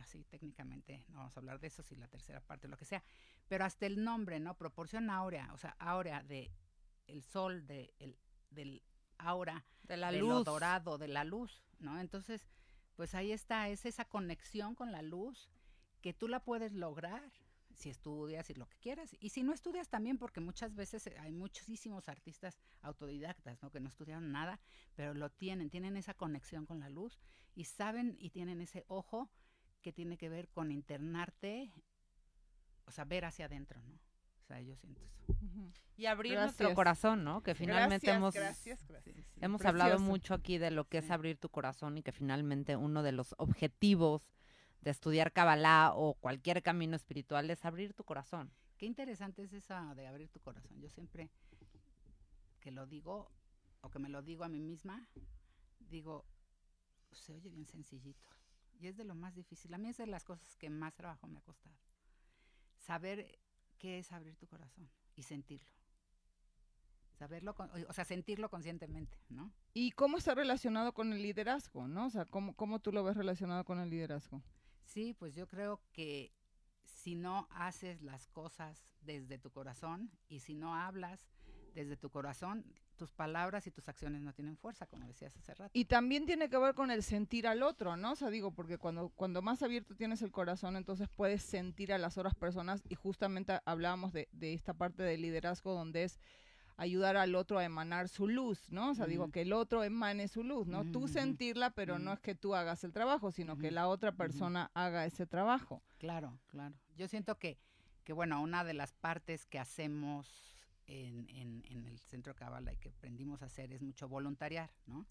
así técnicamente, no vamos a hablar de eso, si la tercera parte, lo que sea, pero hasta el nombre, ¿no? Proporción áurea, o sea, áurea de el sol, de el, del aura, de la de luz. lo dorado, de la luz, ¿no? Entonces, pues ahí está, es esa conexión con la luz que tú la puedes lograr si estudias y lo que quieras. Y si no estudias también, porque muchas veces hay muchísimos artistas autodidactas, ¿no? Que no estudiaron nada, pero lo tienen, tienen esa conexión con la luz y saben y tienen ese ojo que tiene que ver con internarte, o sea, ver hacia adentro, ¿no? O sea, yo siento eso. Y abrir Gracias. nuestro corazón, ¿no? Que finalmente Gracias, hemos, gracias, gracias. Sí, sí. hemos Precioso. hablado mucho aquí de lo que es abrir tu corazón y que finalmente uno de los objetivos de estudiar Kabbalah o cualquier camino espiritual es abrir tu corazón. Qué interesante es esa de abrir tu corazón. Yo siempre que lo digo o que me lo digo a mí misma, digo, se oye bien sencillito. Y es de lo más difícil. A mí es de las cosas que más trabajo me ha costado. Saber qué es abrir tu corazón y sentirlo. Saberlo, con- o sea, sentirlo conscientemente, ¿no? ¿Y cómo está relacionado con el liderazgo, no? O sea, ¿cómo, cómo tú lo ves relacionado con el liderazgo? Sí, pues yo creo que si no haces las cosas desde tu corazón y si no hablas desde tu corazón, tus palabras y tus acciones no tienen fuerza, como decías hace rato. Y también tiene que ver con el sentir al otro, ¿no? O sea, digo, porque cuando, cuando más abierto tienes el corazón, entonces puedes sentir a las otras personas y justamente hablábamos de, de esta parte del liderazgo donde es ayudar al otro a emanar su luz, ¿no? O sea, digo, que el otro emane su luz, ¿no? Tú sentirla, pero no es que tú hagas el trabajo, sino que la otra persona haga ese trabajo. Claro, claro. Yo siento que, que bueno, una de las partes que hacemos en, el Centro Cabala y que aprendimos a hacer es mucho voluntariar, ¿no?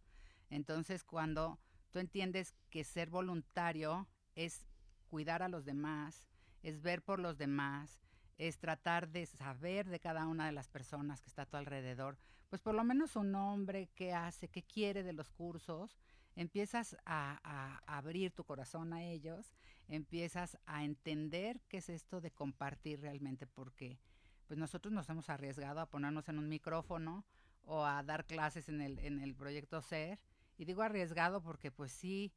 Entonces, cuando tú entiendes que ser voluntario es cuidar a los demás, es ver por los demás, es tratar de saber de cada una de las personas que está a tu alrededor, pues por lo menos su nombre, qué hace, qué quiere de los cursos, empiezas a, a abrir tu corazón a ellos, empiezas a entender qué es esto de compartir realmente, porque pues nosotros nos hemos arriesgado a ponernos en un micrófono o a dar clases en el, en el proyecto SER, y digo arriesgado porque pues sí,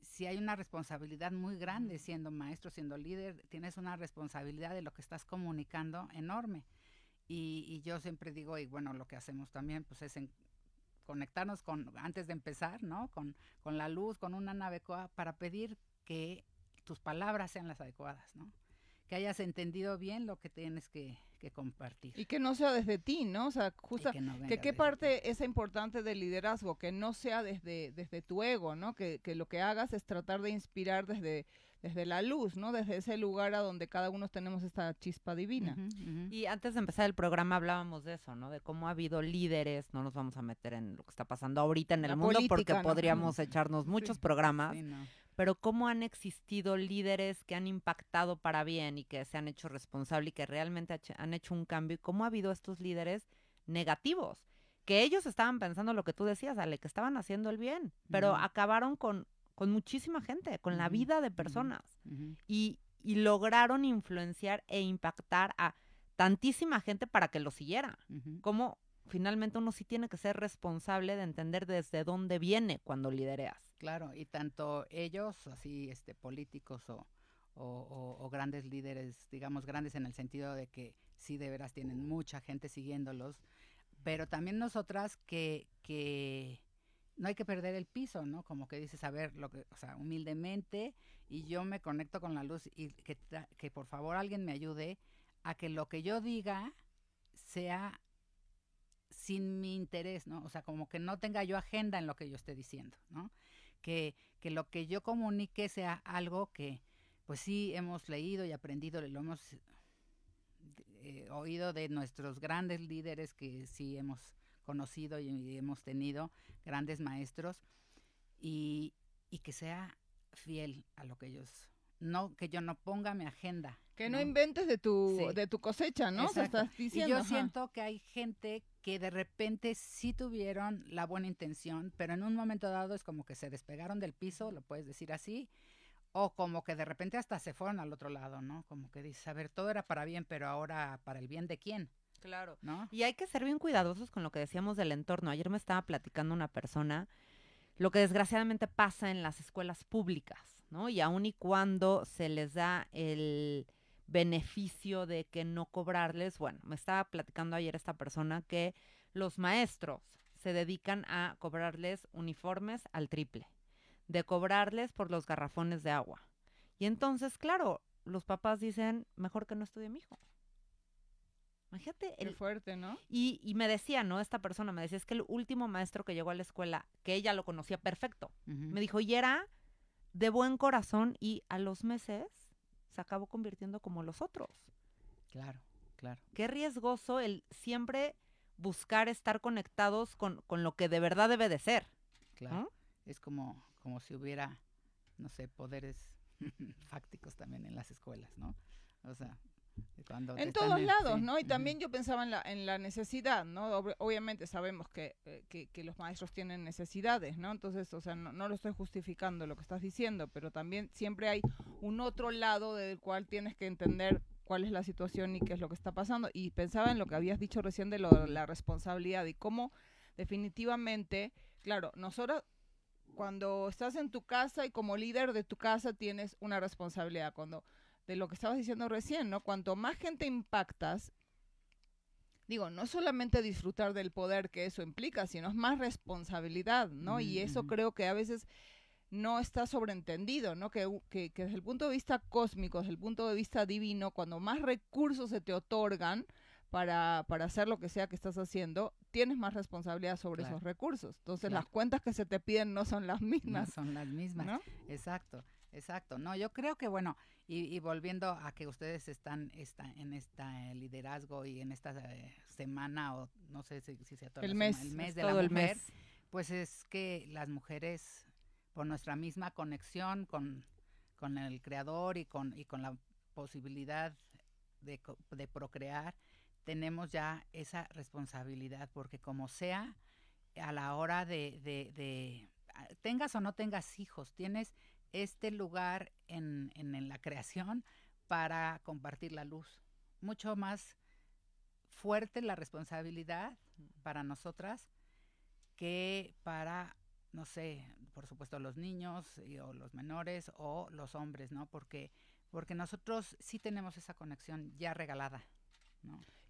sí hay una responsabilidad muy grande siendo maestro, siendo líder, tienes una responsabilidad de lo que estás comunicando enorme. Y, y yo siempre digo, y bueno, lo que hacemos también, pues es en conectarnos con, antes de empezar, ¿no? Con, con la luz, con una nave para pedir que tus palabras sean las adecuadas, ¿no? Que hayas entendido bien lo que tienes que, que compartir. Y que no sea desde ti, ¿no? O sea, y justa, que no que venga qué ti. parte es importante del liderazgo, que no sea desde, desde tu ego, ¿no? Que, que lo que hagas es tratar de inspirar desde, desde la luz, ¿no? Desde ese lugar a donde cada uno tenemos esta chispa divina. Y antes de empezar el programa hablábamos de eso, ¿no? De cómo ha habido líderes, no nos vamos a meter en lo que está pasando ahorita en el La mundo porque podríamos echarnos muchos Sí. programas, Sí, no. Pero cómo han existido líderes que han impactado para bien y que se han hecho responsables y que realmente han hecho un cambio y cómo ha habido estos líderes negativos, que ellos estaban pensando lo que tú decías, Ale, que estaban haciendo el bien, pero acabaron con, con muchísima gente, con la vida de personas y, y lograron influenciar e impactar a tantísima gente para que lo siguiera. Como finalmente uno sí tiene que ser responsable de entender desde dónde viene cuando lidereas. Claro, y tanto ellos, así, este, políticos o, o, grandes líderes, digamos, grandes en el sentido de que sí de veras tienen mucha gente siguiéndolos, pero también nosotras que, que no hay que perder el piso, ¿no? Como que dices, a ver, lo que, o sea, humildemente, y yo me conecto con la luz y que, que por favor alguien me ayude a que lo que yo diga sea sin mi interés, ¿no? O sea, como que no tenga yo agenda en lo que yo esté diciendo, ¿no? Que, que lo que yo comunique sea algo que, pues sí, hemos leído y aprendido, lo hemos eh, oído de nuestros grandes líderes que sí hemos conocido y hemos tenido, grandes maestros, y, y que sea fiel a lo que ellos, no, que yo no ponga mi agenda. Que no inventes de tu, Sí. de tu cosecha, ¿no? O sea, estás diciendo. y yo ajá. siento que hay gente que de repente sí tuvieron la buena intención, pero en un momento dado es como que se despegaron del piso, lo puedes decir así, o como que de repente hasta se fueron al otro lado, ¿no? Como que dices, a ver, todo era para bien, pero ahora para el bien de quién, Claro. ¿no? Y hay que ser bien cuidadosos con lo que decíamos del entorno. Ayer me estaba platicando una persona lo que desgraciadamente pasa en las escuelas públicas, ¿no? Y aun y cuando se les da el beneficio de que no cobrarles, bueno, me estaba platicando ayer esta persona que los maestros se dedican a cobrarles uniformes al triple, de cobrarles por los garrafones de agua. Y entonces, claro, los papás dicen, mejor que no estudie mi hijo. Imagínate. El... fuerte, ¿no? Y, y, me decía, ¿no? Esta persona me decía, es que el último maestro que llegó a la escuela, que ella lo conocía perfecto, me dijo, y era de buen corazón y a los meses se acabó convirtiendo como los otros. Claro, claro. Qué riesgoso el siempre buscar estar conectados con, con lo que de verdad debe de ser. Claro. Es como, como si hubiera, no sé, poderes fácticos también en las escuelas, ¿no? O sea, en todos lados, ¿no? Y también yo pensaba en la, en la necesidad, ¿no? obviamente sabemos eh, que, que, los maestros tienen necesidades, ¿no? Entonces, o sea, no, no, lo estoy justificando lo que estás diciendo, pero también siempre hay un otro lado del cual tienes que entender cuál es la situación y qué es lo que está pasando. Y pensaba en lo que habías dicho recién de lo, la responsabilidad y cómo definitivamente, claro, nosotros cuando estás en tu casa y como líder de tu casa tienes una responsabilidad. Cuando de lo que estabas diciendo recién, ¿no? Cuanto más gente impactas, digo, no solamente disfrutar del poder que eso implica, sino es más responsabilidad, ¿no? Y eso creo que a veces no está sobreentendido, ¿no? Que, que, desde el punto de vista cósmico, desde el punto de vista divino, cuando más recursos se te otorgan para, para hacer lo que sea que estás haciendo, tienes más responsabilidad sobre esos recursos. Entonces las cuentas que se te piden no son las mismas. No son las mismas, ¿no? Exacto. Exacto, no, yo creo que bueno, y, volviendo a que ustedes están, en este liderazgo y en esta eh, semana, o no sé si, sea todo el, mes, el mes de la mujer, pues es que las mujeres, por nuestra misma conexión con, con el creador y con, y con la posibilidad de, de procrear, tenemos ya esa responsabilidad, porque como sea, a la hora de, de, de tengas o no tengas hijos, tienes este lugar en, en, la creación para compartir la luz. Mucho más fuerte la responsabilidad para nosotras que para, no sé, por supuesto los niños o los menores o los hombres, ¿no? Porque, porque nosotros sí tenemos esa conexión ya regalada.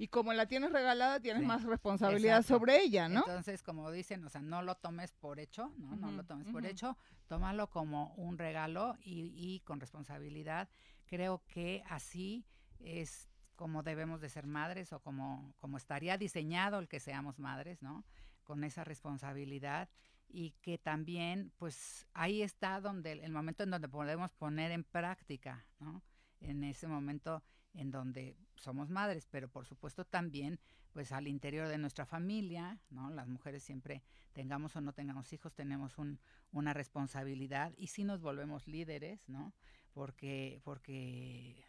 Y como la tienes regalada, tienes más responsabilidad sobre ella, ¿no? Entonces, como dicen, o sea, no lo tomes por hecho, ¿no? no lo tomes por hecho, tómalo como un regalo y, y, con responsabilidad. Creo que así es como debemos de ser madres o como, como estaría diseñado el que seamos madres, ¿no? Con esa responsabilidad y que también, pues, ahí está donde el momento en donde podemos poner en práctica, ¿no? En ese momento en donde somos madres, pero por supuesto también pues al interior de nuestra familia, ¿no? Las mujeres siempre tengamos o no tengamos hijos, tenemos un, una responsabilidad y si nos volvemos líderes, ¿no? Porque, porque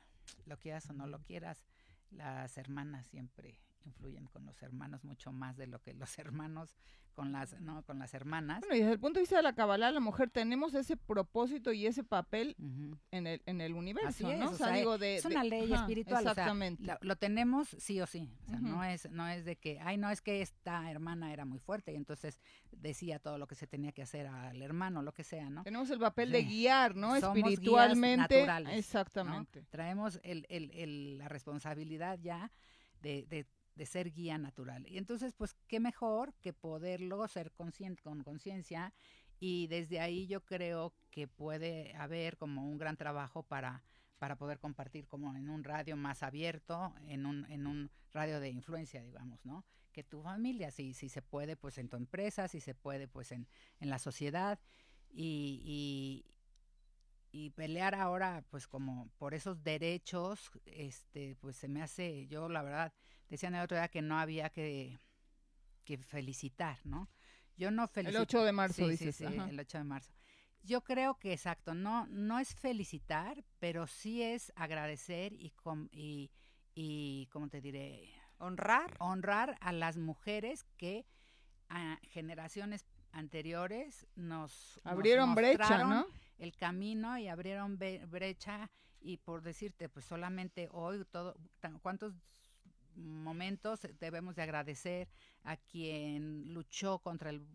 lo quieras o no lo quieras, las hermanas siempre influyen con los hermanos mucho más de lo que los hermanos con las no con las hermanas. Bueno, y desde el punto de vista de la Kabbalah, la mujer tenemos ese propósito y ese papel en el en el universo, ¿no? es una ley espiritual, exactamente. lo, tenemos sí o sí, o sea, no es no es de que, ay, no es que esta hermana era muy fuerte y entonces decía todo lo que se tenía que hacer al hermano, lo que sea, ¿no? Tenemos el papel de guiar, ¿no? Espiritualmente. Exactamente. Traemos el, el, el, la responsabilidad ya de, de de ser guía natural. Y entonces, pues, qué mejor que poderlo ser consciente, con conciencia y desde ahí yo creo que puede haber como un gran trabajo para, para poder compartir como en un radio más abierto, en un, en un radio de influencia, digamos, ¿no? Que tu familia, si, si se puede, pues en tu empresa, si se puede, pues en, en la sociedad y, y, y pelear ahora, pues como por esos derechos, este, pues se me hace, yo la verdad, Decían el otro día que no había que, que felicitar, ¿no? Yo no felicito. El 8 de marzo, sí, Sí, sí, el 8 de marzo. Yo creo que exacto, no, no es felicitar, pero sí es agradecer y, y, y ¿cómo te diré? Honrar. Honrar a las mujeres que a generaciones anteriores nos abrieron brecha, ¿no? El camino y abrieron brecha y por decirte, pues solamente hoy todo, ¿cuántos momentos debemos de agradecer a quien luchó contra el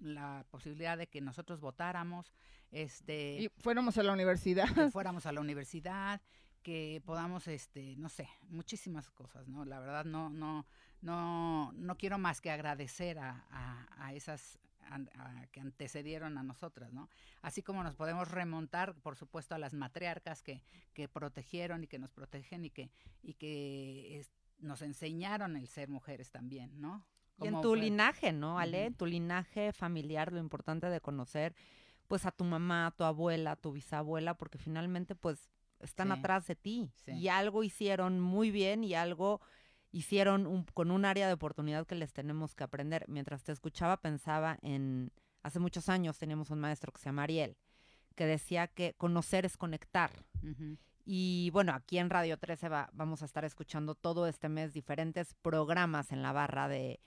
la posibilidad de que nosotros votáramos, este, Y fuéramos a la universidad. que fuéramos a la universidad, que podamos, este, no sé, muchísimas cosas, ¿no? La verdad no, no, no, no quiero más que agradecer a, a- a esas a- que antecedieron a nosotras, ¿no? Así como nos podemos remontar, por supuesto, a las matriarcas que, que protegieron y que nos protegen y que, y que nos enseñaron el ser mujeres también, ¿no? Y en tu fue- linaje, ¿no, Ale? En tu linaje familiar, lo importante de conocer, pues, a tu mamá, a tu abuela, a tu bisabuela, porque finalmente, pues, están Sí. atrás de ti. Sí. Y algo hicieron muy bien y algo hicieron un- con un área de oportunidad que les tenemos que aprender. Mientras te escuchaba, pensaba en, hace muchos años teníamos un maestro que se llama Ariel, que decía que conocer es conectar. Y bueno, aquí en Radio 13 va- vamos a estar escuchando todo este mes diferentes programas en la barra de,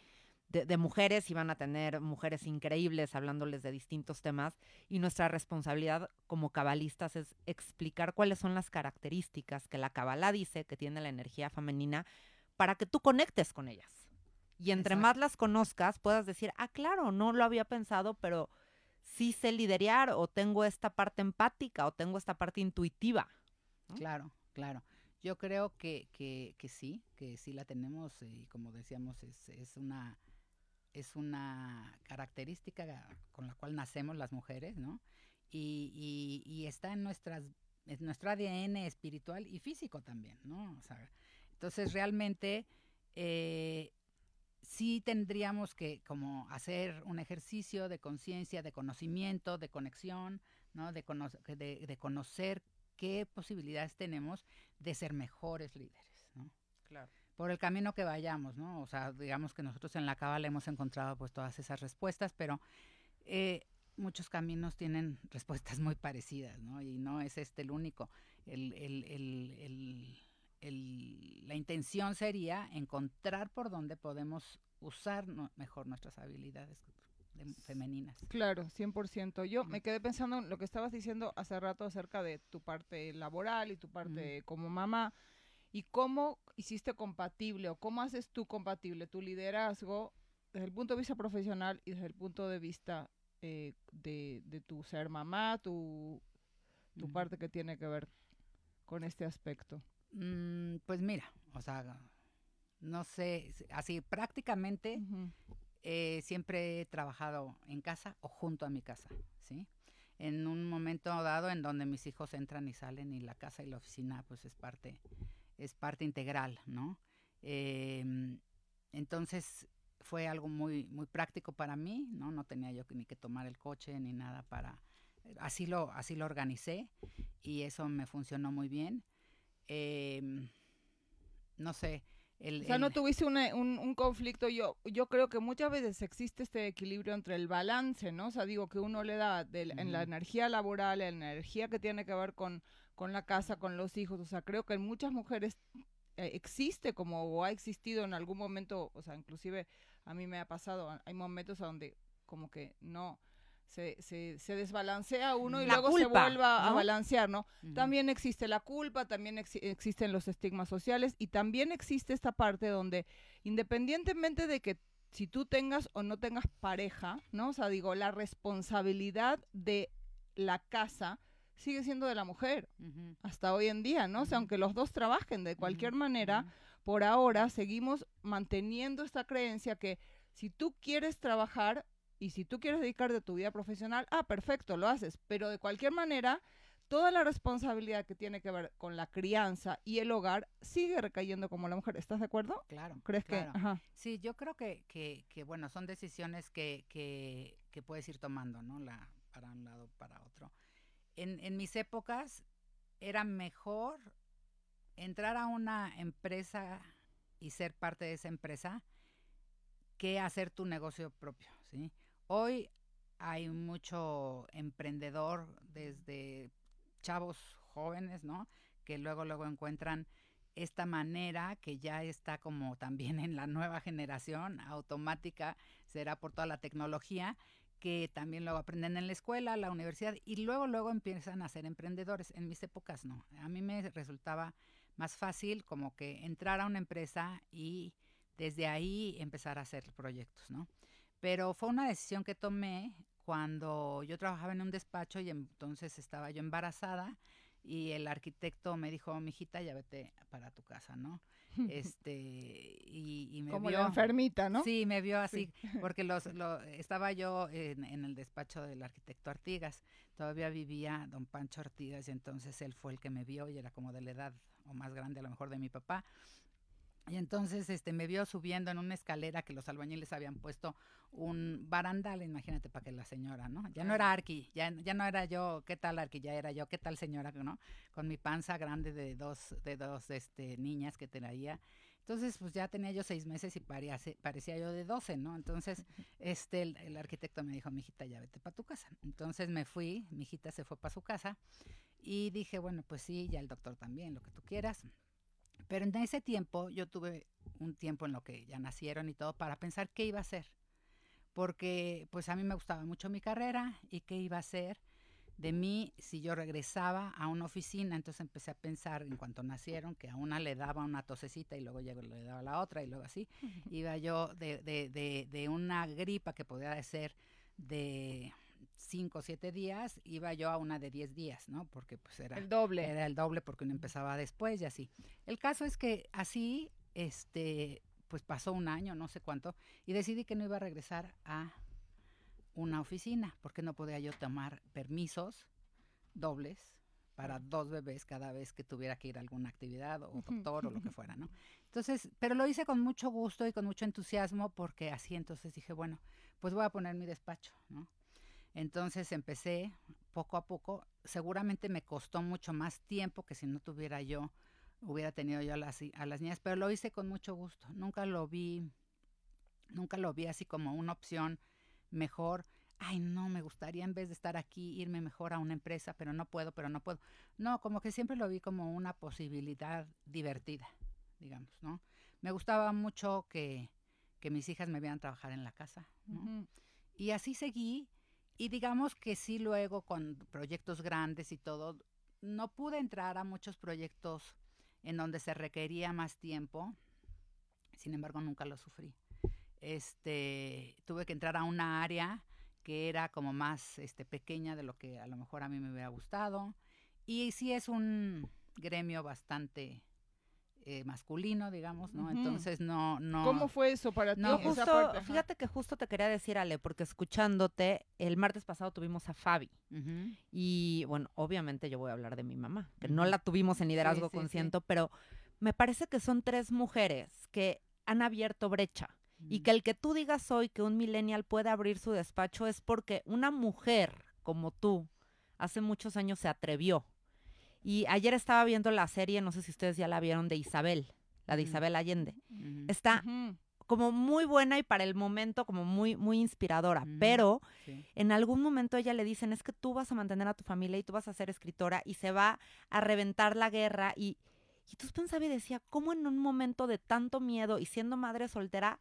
de, de mujeres y van a tener mujeres increíbles hablándoles de distintos temas. Y nuestra responsabilidad como cabalistas es explicar cuáles son las características que la cabalá dice que tiene la energía femenina para que tú conectes con ellas. Y entre Exacto. más las conozcas, puedas decir, ah, claro, no lo había pensado, pero sí sé liderear o tengo esta parte empática o tengo esta parte intuitiva. Claro, claro. Yo creo que, que, que sí, que sí la tenemos eh, y como decíamos es, es una es una característica con la cual nacemos las mujeres, ¿no? Y, y, y está en nuestras en nuestro ADN espiritual y físico también, ¿no? O sea, entonces realmente eh, sí tendríamos que como hacer un ejercicio de conciencia, de conocimiento, de conexión, ¿no? De, cono- de, de conocer qué posibilidades tenemos de ser mejores líderes, ¿no? Claro. Por el camino que vayamos, ¿no? O sea, digamos que nosotros en la cábala hemos encontrado pues todas esas respuestas, pero eh, muchos caminos tienen respuestas muy parecidas, ¿no? Y no es este el único. El, el, el, el, la intención sería encontrar por dónde podemos usar mejor nuestras habilidades de- femeninas. Claro, 100%. Yo me quedé pensando en lo que estabas diciendo hace rato acerca de tu parte laboral y tu parte como mamá y cómo hiciste compatible o cómo haces tú compatible tu liderazgo desde el punto de vista profesional y desde el punto de vista eh, de, de tu ser mamá, tu, tu parte que tiene que ver con este aspecto. Mm, pues mira, o sea, no sé, así prácticamente. Eh, siempre he trabajado en casa o junto a mi casa, ¿sí? En un momento dado en donde mis hijos entran y salen y la casa y la oficina pues es parte, es parte integral, ¿no? Em, entonces fue algo muy, muy práctico para mí, ¿no? No tenía yo ni que tomar el coche ni nada para... Así lo, así lo organicé y eso me funcionó muy bien. Em, no sé. El, O sea, no tuviste una- un, un conflicto. Yo, yo creo que muchas veces existe este equilibrio entre el balance, ¿no? O sea, digo que uno le da de en la energía laboral, en la energía que tiene que ver con, con la casa, con los hijos. O sea, creo que en muchas mujeres eh, existe como o ha existido en algún momento, o sea, inclusive a mí me ha pasado, hay momentos a donde como que no. Se, se, se desbalancea uno y La luego se vuelva a balancear, ¿no? También existe la culpa, también exi- existen los estigmas sociales y también existe esta parte donde independientemente de que si tú tengas o no tengas pareja, ¿no? O sea, digo, la responsabilidad de la casa sigue siendo de la mujer hasta hoy en día, ¿no? O sea, aunque los dos trabajen de cualquier manera, por ahora seguimos manteniendo esta creencia que si tú quieres trabajar y si tú quieres dedicarte a tu vida profesional, ah, perfecto, lo haces, pero de cualquier manera, toda la responsabilidad que tiene que ver con la crianza y el hogar sigue recayendo como la mujer. ¿Estás de acuerdo? Claro. ¿Crees claro. que? Ajá. Sí, yo creo que, que, que, bueno, son decisiones que, que, que puedes ir tomando, ¿no? La, para un lado, para otro. En, en mis épocas era mejor entrar a una empresa y ser parte de esa empresa que hacer tu negocio propio, ¿sí? Hoy hay mucho emprendedor desde chavos jóvenes, ¿no? Que luego, luego encuentran esta manera que ya está como también en la nueva generación, automática, será por toda la tecnología, que también luego aprenden en la escuela, la universidad, y luego, luego empiezan a ser emprendedores. En mis épocas no. A mí me resultaba más fácil como que entrar a una empresa y desde ahí empezar a hacer proyectos, ¿no? Pero fue una decisión que tomé cuando yo trabajaba en un despacho y entonces estaba yo embarazada y el arquitecto me dijo, mijita, ya vete para tu casa, ¿no? Este, y, y me Como vio. enfermita, ¿no? Sí, me vio así, porque los, lo- estaba yo en, en el despacho del arquitecto Artigas. Todavía vivía don Pancho Artigas y entonces él fue el que me vio y era como de la edad o más grande a lo mejor de mi papá. Y entonces este me vio subiendo en una escalera que los albañiles habían puesto un barandal, imagínate para que la señora, ¿no? Ya no era Arqui, ya, ya no era yo, ¿qué tal Arqui? Ya era yo, ¿qué tal señora? ¿no? Con mi panza grande de dos, de dos este, niñas que traía. Entonces, pues ya tenía yo seis meses y parecía, parecía yo de doce, ¿no? Entonces, este, el, el arquitecto me dijo, mijita, ya vete para tu casa. Entonces me fui, mi hijita se fue para su casa y dije, bueno, pues sí, ya el doctor también, lo que tú quieras. Pero en ese tiempo yo tuve un tiempo en lo que ya nacieron y todo para pensar qué iba a hacer. Porque pues a mí me gustaba mucho mi carrera y qué iba a hacer de mí si yo regresaba a una oficina. Entonces empecé a pensar en cuanto nacieron que a una le daba una tosecita y luego ya le daba la otra y luego así. Iba yo de, de, de, de una gripa que podía ser de cinco o siete días, iba yo a una de diez días, ¿no? Porque pues era El doble. era el doble porque uno empezaba después y así. El caso es que así, este, pues pasó un año, no sé cuánto, y decidí que no iba a regresar a una oficina porque no podía yo tomar permisos dobles para dos bebés cada vez que tuviera que ir a alguna actividad o doctor o lo que fuera, ¿no? Entonces, pero lo hice con mucho gusto y con mucho entusiasmo porque así entonces dije, bueno, pues voy a poner mi despacho, ¿no? Entonces empecé poco a poco, seguramente me costó mucho más tiempo que si no tuviera yo, hubiera tenido yo a las, a las niñas, pero lo hice con mucho gusto, nunca lo vi, nunca lo vi así como una opción mejor, ay no, me gustaría en vez de estar aquí irme mejor a una empresa, pero no puedo, pero no puedo. No, como que siempre lo vi como una posibilidad divertida, digamos, ¿no? Me gustaba mucho que, que mis hijas me vieran trabajar en la casa, ¿no? Y así seguí. Y digamos que sí luego con proyectos grandes y todo, no pude entrar a muchos proyectos en donde se requería más tiempo. Sin embargo, nunca lo sufrí. Este, tuve que entrar a una área que era como más este, pequeña de lo que a lo mejor a mí me hubiera gustado. Y sí es un gremio bastante eh, masculino, digamos, ¿no? Entonces no, no. ¿Cómo fue eso para ti? No, esa parte? Ajá. fíjate que justo te quería decir, Ale, porque escuchándote, el martes pasado tuvimos a Fabi. Y bueno, obviamente yo voy a hablar de mi mamá, que no la tuvimos en liderazgo sí, sí. consciente, pero me parece que son tres mujeres que han abierto brecha. Y que el que tú digas hoy que un millennial puede abrir su despacho es porque una mujer como tú hace muchos años se atrevió. Y ayer estaba viendo la serie, no sé si ustedes ya la vieron, de Isabel, la de Ujú. Isabel Allende. Está como muy buena y para el momento como muy, muy inspiradora, Ujú. pero Sí. en algún momento ella le dicen, es que tú vas a mantener a tu familia y tú vas a ser escritora y se va a reventar la guerra y, y entonces pensaba y decía, ¿cómo en un momento de tanto miedo y siendo madre soltera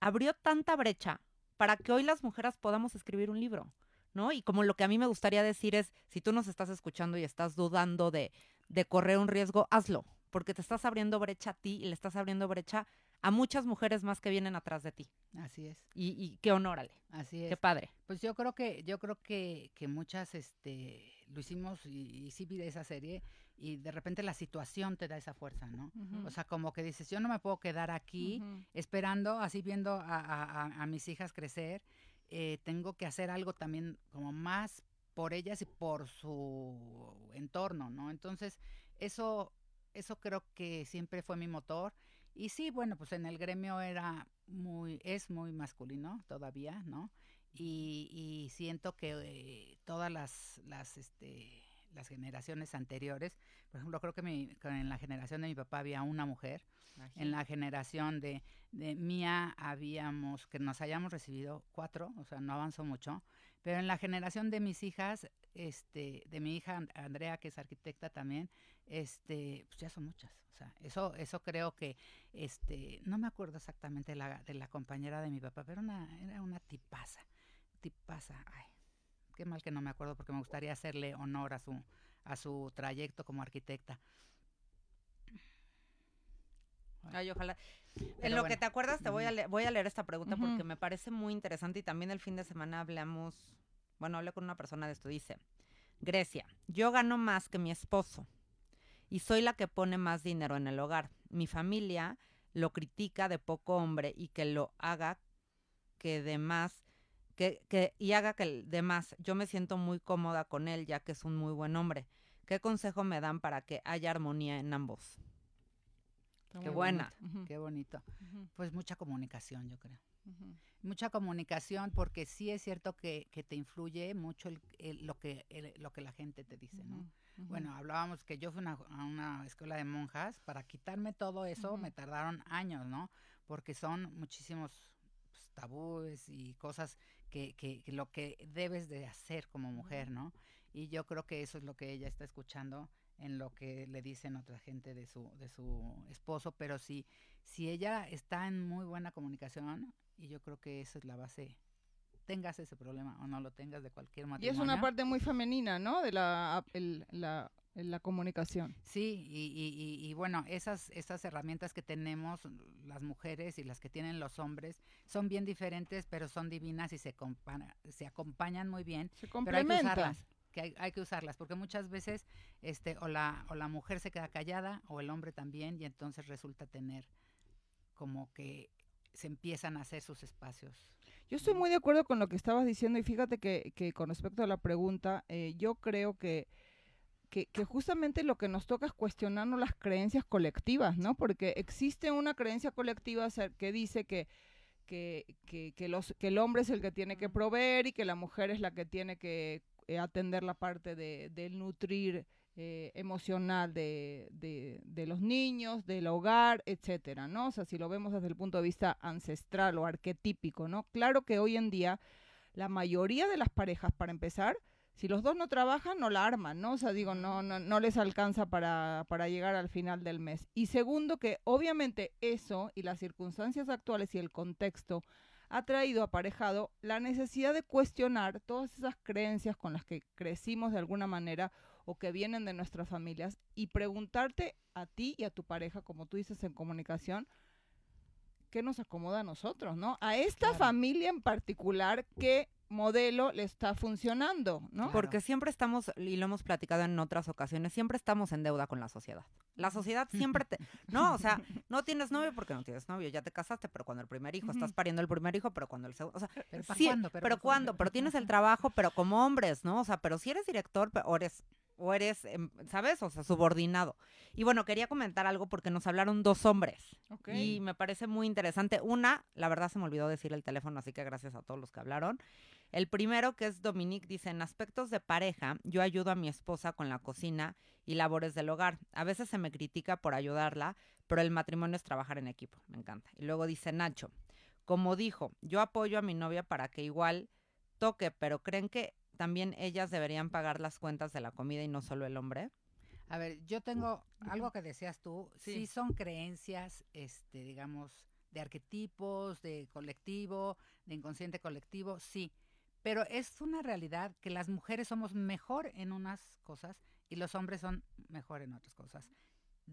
abrió tanta brecha para que hoy las mujeres podamos escribir un libro? ¿No? Y como lo que a mí me gustaría decir es, si tú nos estás escuchando y estás dudando de, de correr un riesgo, hazlo, porque te estás abriendo brecha a ti y le estás abriendo brecha a muchas mujeres más que vienen atrás de ti. Así es, Y, y qué honor, Ale. así es. Qué padre. Pues yo creo que, yo creo que, que muchas, este, lo hicimos y, y sí vi esa serie y de repente la situación te da esa fuerza, ¿no? O sea, como que dices, yo no me puedo quedar aquí esperando, así viendo a, a- a- a mis hijas crecer, eh, tengo que hacer algo también como más por ellas y por su entorno, ¿no? Entonces, eso, eso creo que siempre fue mi motor. Y sí, bueno, pues en el gremio era muy, es muy masculino todavía, ¿no? Y, siento que eh, todas las, las, este, las generaciones anteriores, por ejemplo, creo que, mi- que en la generación de mi papá había una mujer, en la generación de, de mía habíamos, que nos hayamos recibido cuatro, o sea, no avanzó mucho, pero en la generación de mis hijas, este, de mi hija And- Andrea, que es arquitecta también, este, pues ya son muchas. O sea, eso, eso creo que, este, no me acuerdo exactamente de la, de la compañera de mi papá, pero una, era una tipaza, tipaza, ay, qué mal que no me acuerdo porque me gustaría hacerle honor a su, a su trayecto como arquitecta. Ay, ojalá. en lo que te acuerdas, te voy a, voy a leer esta pregunta porque me parece muy interesante y también el fin de semana hablamos, bueno, hablé con una persona de esto, dice, Grecia, yo gano más que mi esposo y soy la que pone más dinero en el hogar. Mi familia lo critica de poco hombre y que lo haga que de más, que, que, y haga que el de más. Yo me siento muy cómoda con él ya que es un muy buen hombre. ¿Qué consejo me dan para que haya armonía en ambos? qué buena. Qué bonito. Pues mucha comunicación, yo creo. Mucha comunicación porque sí es cierto que, que te influye mucho el, lo, que, lo que la gente te dice, ¿no? Bueno, hablábamos que yo fui a una escuela de monjas, para quitarme todo eso me tardaron años, ¿no? Porque son muchísimos pues, tabúes y cosas que, que, que, lo que debes de hacer como mujer, ¿no? Y yo creo que eso es lo que ella está escuchando en lo que le dicen otra gente de su, de su esposo, pero si, si ella está en muy buena comunicación, y yo creo que esa es la base, tengas ese problema o no lo tengas de cualquier matrimonio. Y es una parte muy femenina, ¿no? De la, la, la comunicación. Sí, y, y, y, bueno, esas, esas herramientas que tenemos las mujeres y las que tienen los hombres son bien diferentes, pero son divinas y se, se acompañan muy bien. Se complementan que hay, que usarlas, porque muchas veces este, o, la, o la mujer se queda callada o el hombre también y entonces resulta tener como que se empiezan a hacer sus espacios. Yo estoy muy de acuerdo con lo que estabas diciendo y fíjate que, que con respecto a la pregunta, eh, yo creo que, que, que, justamente lo que nos toca es cuestionarnos las creencias colectivas, ¿no? Porque existe una creencia colectiva que dice que, que, que, que, los, que el hombre es el que tiene que proveer y que la mujer es la que tiene que eh, atender la parte de, nutrir eh, emocional de, de, los niños, del hogar, etcétera, ¿no? O sea, si lo vemos desde el punto de vista ancestral o arquetípico, ¿no? Claro que hoy en día la mayoría de las parejas, para empezar, si los dos no trabajan, no la arman, ¿no? O sea, digo, no, no, no les alcanza para, para llegar al final del mes. Y segundo, que obviamente eso y las circunstancias actuales y el contexto ha traído aparejado la necesidad de cuestionar todas esas creencias con las que crecimos de alguna manera o que vienen de nuestras familias y preguntarte a ti y a tu pareja, como tú dices en comunicación, qué nos acomoda a nosotros, ¿no? A esta familia en particular, ¿qué modelo le está funcionando, ¿no? Porque siempre estamos, y lo hemos platicado en otras ocasiones, siempre estamos en deuda con la sociedad. La sociedad siempre te... No, o sea, no tienes novio porque no tienes novio, ya te casaste, pero cuando el primer hijo, estás pariendo el primer hijo, pero cuando el segundo... O sea, ¿Pero cuándo? Pero, cuándo, pero tienes el trabajo, pero como hombres, ¿no? O sea, pero si eres director o eres o eres, em, ¿sabes? O sea, subordinado. Y bueno, quería comentar algo porque nos hablaron dos hombres. Y me parece muy interesante. Una, la verdad se me olvidó decir el teléfono, así que gracias a todos los que hablaron. El primero, que es Dominique, dice, en aspectos de pareja, yo ayudo a mi esposa con la cocina y labores del hogar. A veces se me critica por ayudarla, pero el matrimonio es trabajar en equipo. Me encanta. Y luego dice Nacho, como dijo, yo apoyo a mi novia para que igual toque, pero ¿creen que también ellas deberían pagar las cuentas de la comida y no solo el hombre? A ver, yo tengo algo que decías tú, sí, son creencias, este, digamos, de arquetipos, de colectivo, de inconsciente colectivo, sí pero es una realidad que las mujeres somos mejor en unas cosas y los hombres son mejor en otras cosas.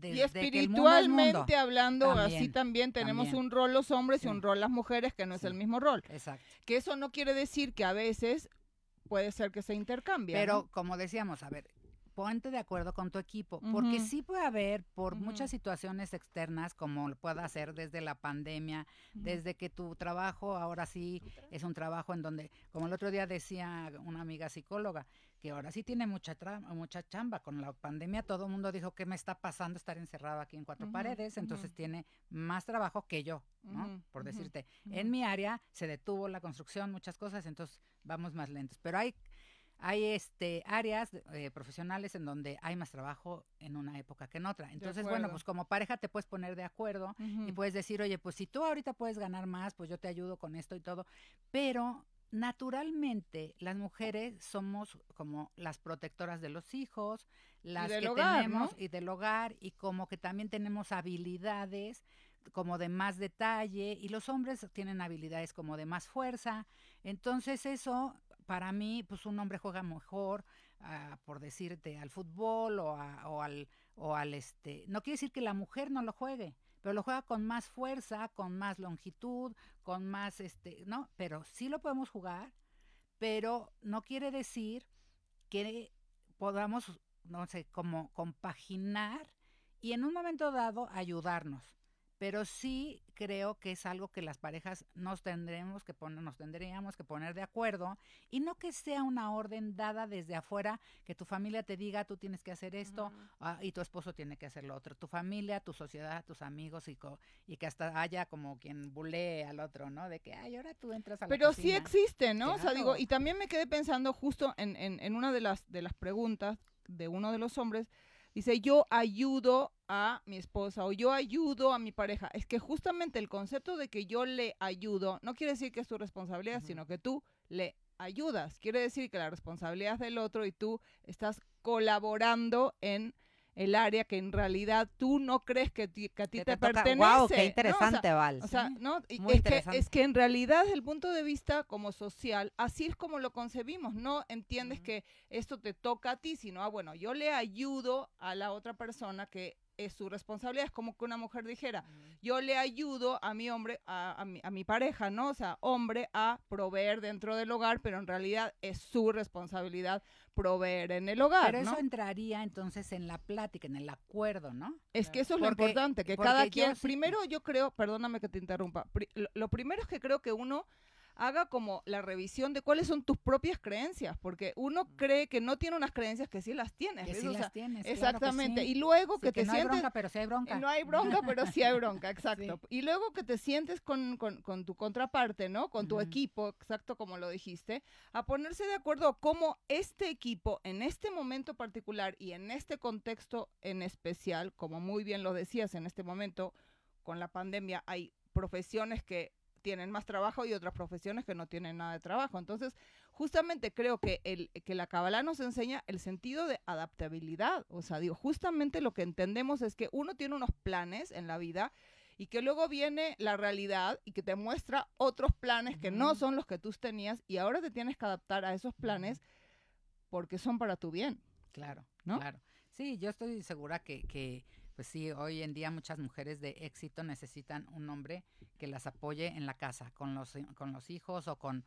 y espiritualmente hablando, así también tenemos un rol los hombres y un rol las mujeres que no es el mismo rol. Exacto. Que eso no quiere decir que a veces puede ser que se intercambie. Pero como decíamos, a ver, ponte de acuerdo con tu equipo, porque sí puede haber por muchas situaciones externas, como pueda ser desde la pandemia, desde que tu trabajo ahora sí es un trabajo en donde, como el otro día decía una amiga psicóloga, que ahora sí tiene mucha mucha chamba. Con la pandemia todo el mundo dijo, ¿qué me está pasando estar encerrado aquí en cuatro paredes? Entonces tiene más trabajo que yo, ¿no? Por decirte, en mi área se detuvo la construcción, muchas cosas, entonces vamos más lentos. Pero hay hay este áreas eh, profesionales en donde hay más trabajo en una época que en otra. Entonces, bueno, pues como pareja te puedes poner de acuerdo y puedes decir, oye, pues si tú ahorita puedes ganar más, pues yo te ayudo con esto y todo. Pero naturalmente las mujeres somos como las protectoras de los hijos, las que tenemos y del hogar y como que también tenemos habilidades como de más detalle y los hombres tienen habilidades como de más fuerza. Entonces eso para mí, pues un hombre juega mejor, ah, por decirte, al fútbol o, o, al, o al este. No quiere decir que la mujer no lo juegue, pero lo juega con más fuerza, con más longitud, con más, este, ¿no? Pero sí lo podemos jugar, pero no quiere decir que podamos, no sé, como compaginar y en un momento dado ayudarnos. Pero sí creo que es algo que las parejas nos tendremos que poner, nos tendríamos que poner de acuerdo y no que sea una orden dada desde afuera, que tu familia te diga tú tienes que hacer esto ah, y tu esposo tiene que hacer lo otro. Tu familia, tu sociedad, tus amigos y, y que hasta haya como quien bulee al otro, ¿no? De que, ay, ahora tú entras a la Pero sí existe, ¿no? O sea, digo, y también me quedé pensando justo en, en, en una de las, de las preguntas de uno de los hombres, dice, yo ayudo a mi esposa o yo ayudo a mi pareja. Es que justamente el concepto de que yo le ayudo no quiere decir que es tu responsabilidad, sino que tú le ayudas. Quiere decir que la responsabilidad es del otro y tú estás colaborando en el área que en realidad tú no crees que, a ti te, pertenece. Wow, qué interesante, Val. O sea, ¿no? es, que, es que en realidad desde el punto de vista como social, así es como lo concebimos. No entiendes que esto te toca a ti, sino, ah, bueno, yo le ayudo a la otra persona que es su responsabilidad. Es como que una mujer dijera, yo le ayudo a mi hombre, a, mi, a, mi, pareja, ¿no? O sea, hombre a proveer dentro del hogar, pero en realidad es su responsabilidad proveer en el hogar. Pero eso entraría entonces en la plática, en el acuerdo, ¿no? Es que eso es lo importante, que cada quien, primero yo creo, perdóname que te interrumpa, lo primero es que creo que uno haga como la revisión de cuáles son tus propias creencias, porque uno mm. cree que no tiene unas creencias que sí las tienes. Que sí las tienes. Exactamente. Y luego que, te no sientes. Hay bronca, pero sí hay bronca. No hay bronca, pero sí hay bronca, exacto. Y luego que te sientes con, con, tu contraparte, ¿no? Con tu equipo, exacto como lo dijiste, a ponerse de acuerdo cómo este equipo en este momento particular y en este contexto en especial, como muy bien lo decías en este momento, con la pandemia hay profesiones que tienen más trabajo y otras profesiones que no tienen nada de trabajo. Entonces, justamente creo que, el, que la Kabbalah nos enseña el sentido de adaptabilidad. O sea, digo, justamente lo que entendemos es que uno tiene unos planes en la vida y que luego viene la realidad y que te muestra otros planes que no son los que tú tenías y ahora te tienes que adaptar a esos planes porque son para tu bien. Claro, ¿no? Claro. Sí, yo estoy segura que, que pues sí, hoy en día muchas mujeres de éxito necesitan un hombre que las apoye en la casa, con los, con los hijos o con...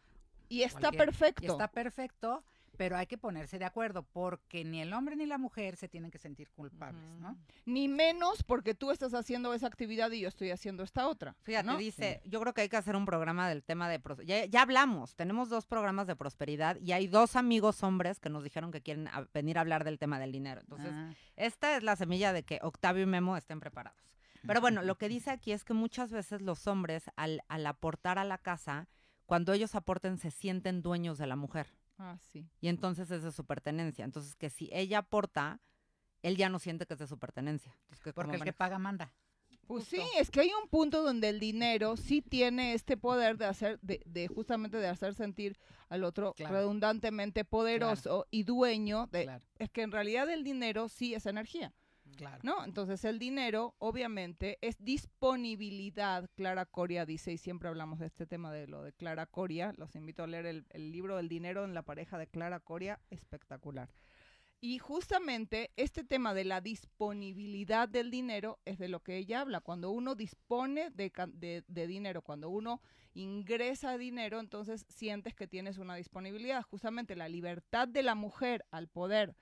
Y está perfecto. Y está perfecto, pero hay que ponerse de acuerdo porque ni el hombre ni la mujer se tienen que sentir culpables, ¿no? Ni menos porque tú estás haciendo esa actividad y yo estoy haciendo esta otra. Fíjate, dice, yo creo que hay que hacer un programa del tema de... Ya, ya hablamos, tenemos dos programas de prosperidad y hay dos amigos hombres que nos dijeron que quieren venir a hablar del tema del dinero. Entonces, ah. esta es la semilla de que Octavio y Memo estén preparados. Pero bueno, lo que dice aquí es que muchas veces los hombres, al, al aportar a la casa, cuando ellos aporten, se sienten dueños de la mujer. Ah, sí. Y entonces es de su pertenencia. Entonces, que si ella aporta, él ya no siente que es de su pertenencia. Porque el que paga manda. Pues sí, es que hay un punto donde el dinero sí tiene este poder de hacer, de, de justamente de hacer sentir al otro redundantemente poderoso y dueño de, es que en realidad el dinero sí es energía. ¿No? Entonces el dinero, obviamente, es disponibilidad. Clara Coria dice, y siempre hablamos de este tema de lo de Clara Coria, los invito a leer el, libro del dinero en la pareja de Clara Coria, espectacular. Y justamente este tema de la disponibilidad del dinero es de lo que ella habla. Cuando uno dispone de, dinero, cuando uno ingresa dinero, entonces sientes que tienes una disponibilidad. Justamente la libertad de la mujer al poder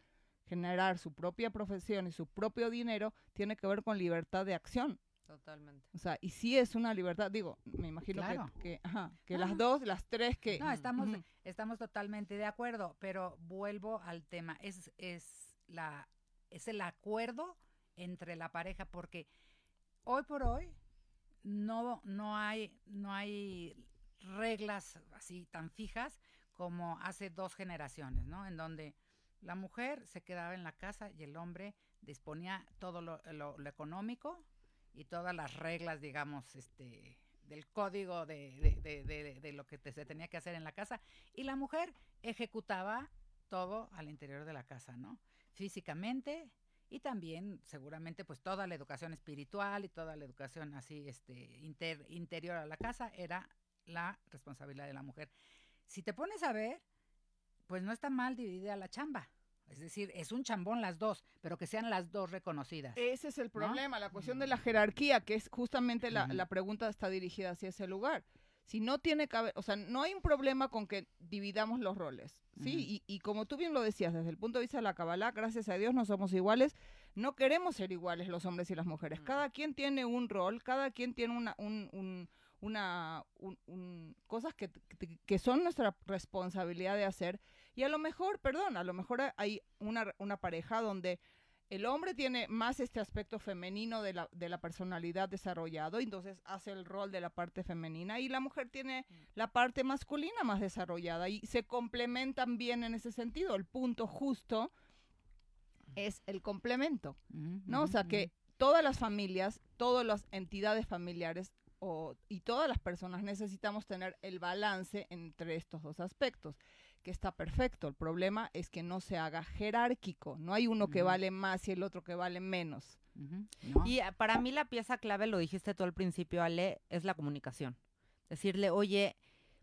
generar su propia profesión y su propio dinero tiene que ver con libertad de acción. Totalmente. O sea, y sí es una libertad, digo, me imagino que, que, las dos, las tres que... No, estamos, estamos totalmente de acuerdo, pero vuelvo al tema, es, es, la, es el acuerdo entre la pareja, porque hoy por hoy no, no, hay, no hay reglas así tan fijas como hace dos generaciones, ¿no? En donde la mujer se quedaba en la casa y el hombre disponía todo lo, económico y todas las reglas, digamos, este, del código de, lo que se tenía que hacer en la casa. Y la mujer ejecutaba todo al interior de la casa, ¿no? Físicamente y también seguramente pues toda la educación espiritual y toda la educación así este interior a la casa era la responsabilidad de la mujer. Si te pones a ver, pues no está mal dividida la chamba. Es decir, es un chambón las dos, pero que sean las dos reconocidas. Ese es el problema, la cuestión de la jerarquía, que es justamente la, la pregunta está dirigida hacia ese lugar. Si no tiene cabe- o sea, no hay un problema con que dividamos los roles, ¿sí? Y, y como tú bien lo decías, desde el punto de vista de la Kabbalah, gracias a Dios no somos iguales, no queremos ser iguales los hombres y las mujeres. Mm. Cada quien tiene un rol, cada quien tiene una, un, un- una, un- un- cosas que, que- que son nuestra responsabilidad de hacer. Y a lo mejor, perdón, a lo mejor hay una, una pareja donde el hombre tiene más este aspecto femenino de la, de la personalidad desarrollado, entonces hace el rol de la parte femenina, y la mujer tiene la parte masculina más desarrollada, y se complementan bien en ese sentido. El punto justo es el complemento, ¿no? O sea, que todas las familias, todas las entidades familiares o, y todas las personas necesitamos tener el balance entre estos dos aspectos, que está perfecto. El problema es que no se haga jerárquico, no hay uno que vale más y el otro que vale menos. Y eh, para mí la pieza clave, lo dijiste tú al principio, Ale, es la comunicación. Decirle, oye,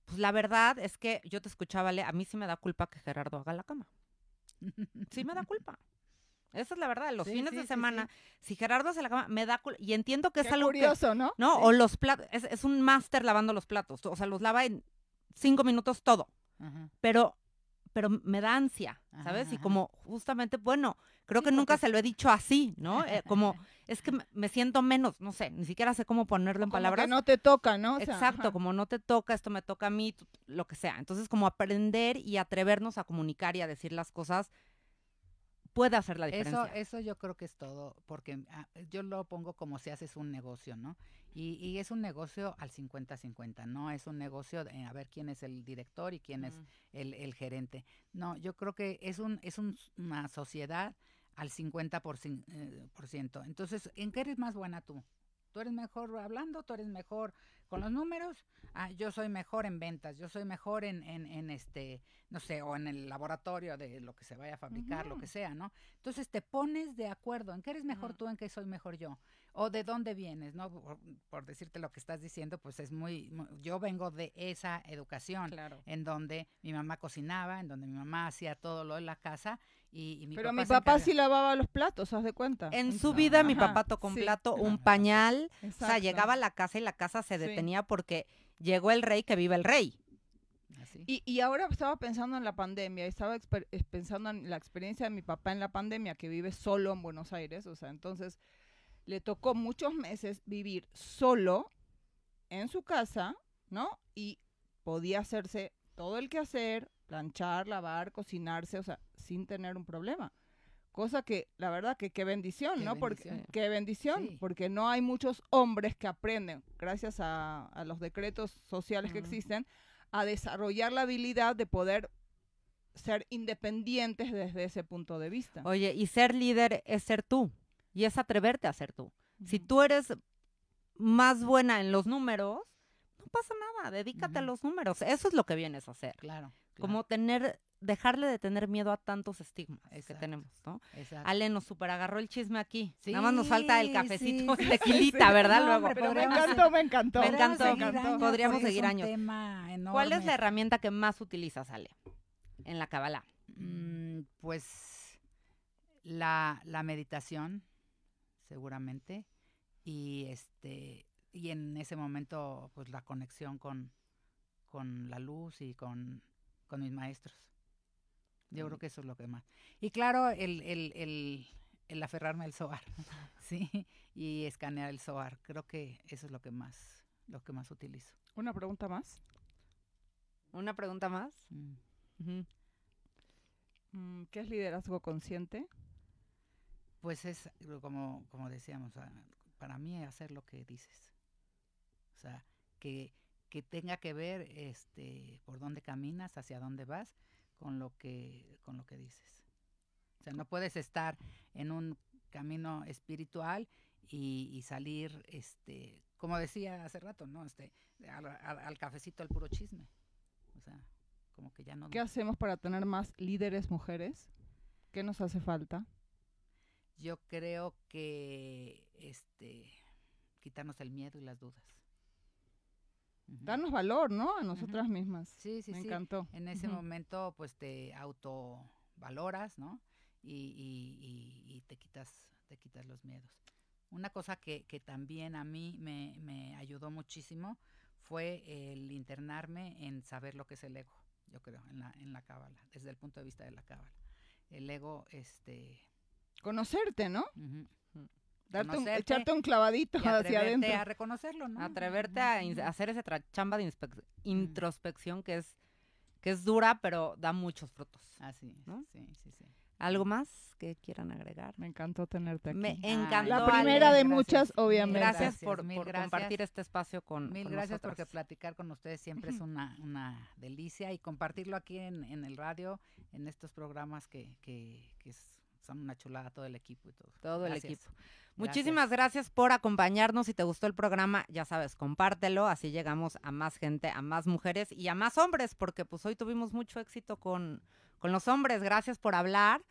pues la verdad es que yo te escuchaba, Ale, a mí sí me da culpa que Gerardo haga la cama. Sí me da culpa. Esa es la verdad. Los Sí, fines sí, de sí, semana, si Gerardo hace la cama, me da culpa. Y entiendo que es algo que... curioso, ¿no? No, o los platos, es, es un máster lavando los platos. O sea, los lava en cinco minutos todo. Ajá. Pero, pero me da ansia, ¿sabes? Ajá, Y como justamente, bueno, creo que nunca se lo he dicho así, ¿no? Eh, como, es que me- siento menos, no sé, ni siquiera sé cómo ponerlo en Como que palabras. no te toca, ¿no? O sea, Exacto, ajá. como no te toca, esto me toca a mí, lo que sea. Entonces, como aprender y atrevernos a comunicar y a decir las cosas puede hacer la Eso, diferencia. eso yo creo que es todo, porque ah, yo lo pongo como si haces un negocio, ¿no? Y, y es un negocio al 50-50, no es un negocio de a ver quién es el director y quién es el, el gerente. No, yo creo que es, un, es un- una sociedad al 50%. Por, eh, por ciento. Entonces, ¿en qué eres más buena tú? ¿Tú eres mejor hablando? ¿Tú eres mejor con los números? Ah, yo soy mejor en ventas, yo soy mejor en, en, en este, no sé, o en el laboratorio de lo que se vaya a fabricar, lo Ujú. que sea, ¿no? Entonces te pones de acuerdo en qué eres mejor Ujú. tú, en qué soy mejor yo, o de dónde vienes, ¿no? Por, por decirte lo que estás diciendo, pues es muy, mu- yo vengo de esa educación Claro. en donde mi mamá cocinaba, en donde mi mamá hacía todo lo de la casa y, y mi Pero papá mi papá sí lavaba los platos, ¿haz de cuenta? En su vida mi papá tocó un sí, plato, un pañal, o sea, llegaba a la casa y la casa se Sí. detenía porque llegó el rey, que vive el rey. Así. Y, y ahora estaba pensando en la pandemia, estaba pensando en la experiencia de mi papá en la pandemia, que vive solo en Buenos Aires, o sea, entonces le tocó muchos meses vivir solo en su casa, ¿no? Y podía hacerse todo el quehacer, planchar, lavar, cocinarse, o sea, sin tener un problema. Cosa que, la verdad, que qué bendición, Qué ¿no? Porque, bendición. qué bendición, Sí. porque no hay muchos hombres que aprenden, gracias a, a los decretos sociales que existen, a desarrollar la habilidad de poder ser independientes desde ese punto de vista. Oye, y ser líder es ser tú, y es atreverte a ser tú. Si tú eres más buena en los números, pasa nada, dedícate a los números. Eso es lo que vienes a hacer. Claro. Como tener, dejarle de tener miedo a tantos estigmas que tenemos, ¿no? exacto. Ale nos super agarró el chisme aquí. Nada más nos falta el cafecito, sí, sí, tequilita. ¿verdad? No, Luego. Pero me podríamos encantó, me encantó. Me Podríamos encantó. seguir años, Podríamos seguir años. ¿Cuál es la herramienta que más utilizas, Ale, en la Kabbalah? Mm, pues la, la meditación, seguramente, y este y en ese momento pues la conexión con, con la luz y con, con mis maestros. Yo creo que eso es lo que más. Y claro, el, el, el, el aferrarme al SOAR, sí, y escanear el SOAR. Creo que eso es lo que más, lo que más utilizo. Una pregunta más. ¿Una pregunta más? Mm. Mm, ¿Qué es liderazgo consciente? Pues es como, como decíamos, ah, para mí hacer lo que dices. Sea, que, que tenga que ver este por dónde caminas, hacia dónde vas, con lo que, con lo que dices. O sea, no puedes estar en un camino espiritual y, y salir, este, como decía hace rato, ¿no? Este, al, al- al cafecito al puro chisme. O sea, como que ya no. ¿Qué hacemos para tener más líderes mujeres? ¿Qué nos hace falta? Yo creo que este quitarnos el miedo y las dudas. Darnos valor, ¿no? A nosotras mismas. Sí, sí, Me sí. encantó. En ese momento, pues te autovaloras, ¿no? y, te quitas te quitas los miedos. Una cosa que, que también a mí me, me ayudó muchísimo fue el internarme en saber lo que es el ego, yo creo, en la, en la cábala, desde el punto de vista de la cábala. El ego, este... Conocerte, ¿no? Darte un, echarte un clavadito hacia adentro. a reconocerlo, ¿no? Atreverte a, hacer esa chamba de introspección que es, que es dura, pero da muchos frutos. Así, sí, sí, sí. ¿Algo más que quieran agregar? Me encantó tenerte aquí. Me encantó. La primera de muchas, obviamente. Gracias, por, compartir este espacio con Mil gracias porque platicar con ustedes siempre es una, una delicia y compartirlo aquí en, en el radio, en estos programas que, que, que son una chulada todo el equipo y todo. Todo el equipo. Muchísimas gracias por acompañarnos. Si te gustó el programa, ya sabes, compártelo. Así llegamos a más gente, a más mujeres y a más hombres, porque pues hoy tuvimos mucho éxito con, con los hombres. Gracias por hablar.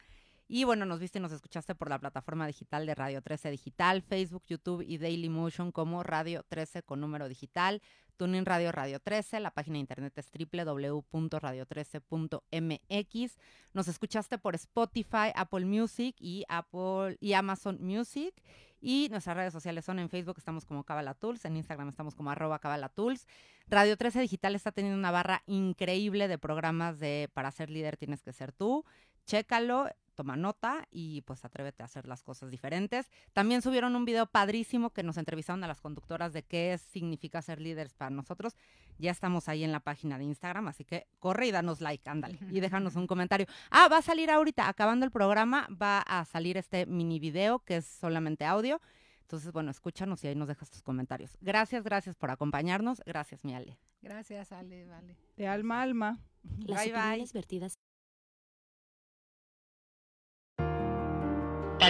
Y bueno, nos viste y nos escuchaste por la plataforma digital de Radio 13 Digital, Facebook, YouTube y Daily Motion como Radio 13 con número digital. Tuning Radio Radio 13, la página de internet es www.radio13.mx. Nos escuchaste por Spotify, Apple Music y Apple y Amazon Music. Y nuestras redes sociales son en Facebook, estamos como Cabala Tools, en Instagram estamos como arroba Cabala Tools. Radio 13 Digital está teniendo una barra increíble de programas de para ser líder tienes que ser tú. Chécalo, toma nota y pues atrévete a hacer las cosas diferentes. También subieron un video padrísimo que nos entrevistaron a las conductoras de qué significa ser líderes para nosotros. Ya estamos ahí en la página de Instagram, así que corre y danos like, ándale, y déjanos un comentario. Ah, va a salir ahorita, acabando el programa, va a salir este mini video que es solamente audio. Entonces, bueno, escúchanos y ahí nos dejas tus comentarios. Gracias, gracias por acompañarnos. Gracias, mi Ale. Gracias, Ale, vale. De alma a alma. bye, bye. vertidas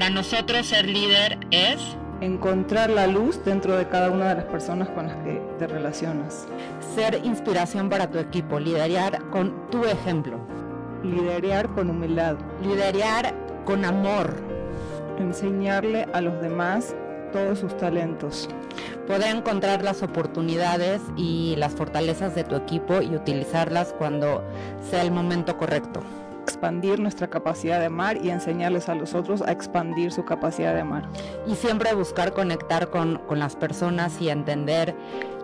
Para nosotros ser líder es encontrar la luz dentro de cada una de las personas con las que te relacionas. Ser inspiración para tu equipo, liderar con tu ejemplo. Liderar con humildad. Liderar con amor. Enseñarle a los demás todos sus talentos. Poder encontrar las oportunidades y las fortalezas de tu equipo y utilizarlas cuando sea el momento correcto expandir nuestra capacidad de amar y enseñarles a los otros a expandir su capacidad de amar. Y siempre buscar conectar con, con las personas y entender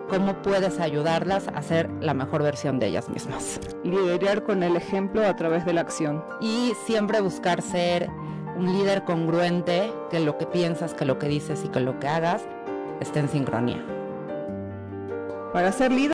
cómo puedes ayudarlas a ser la mejor versión de ellas mismas. Liderar con el ejemplo a través de la acción. Y siempre buscar ser un líder congruente, que lo que piensas, que lo que dices y que lo que hagas esté en sincronía. Para ser líder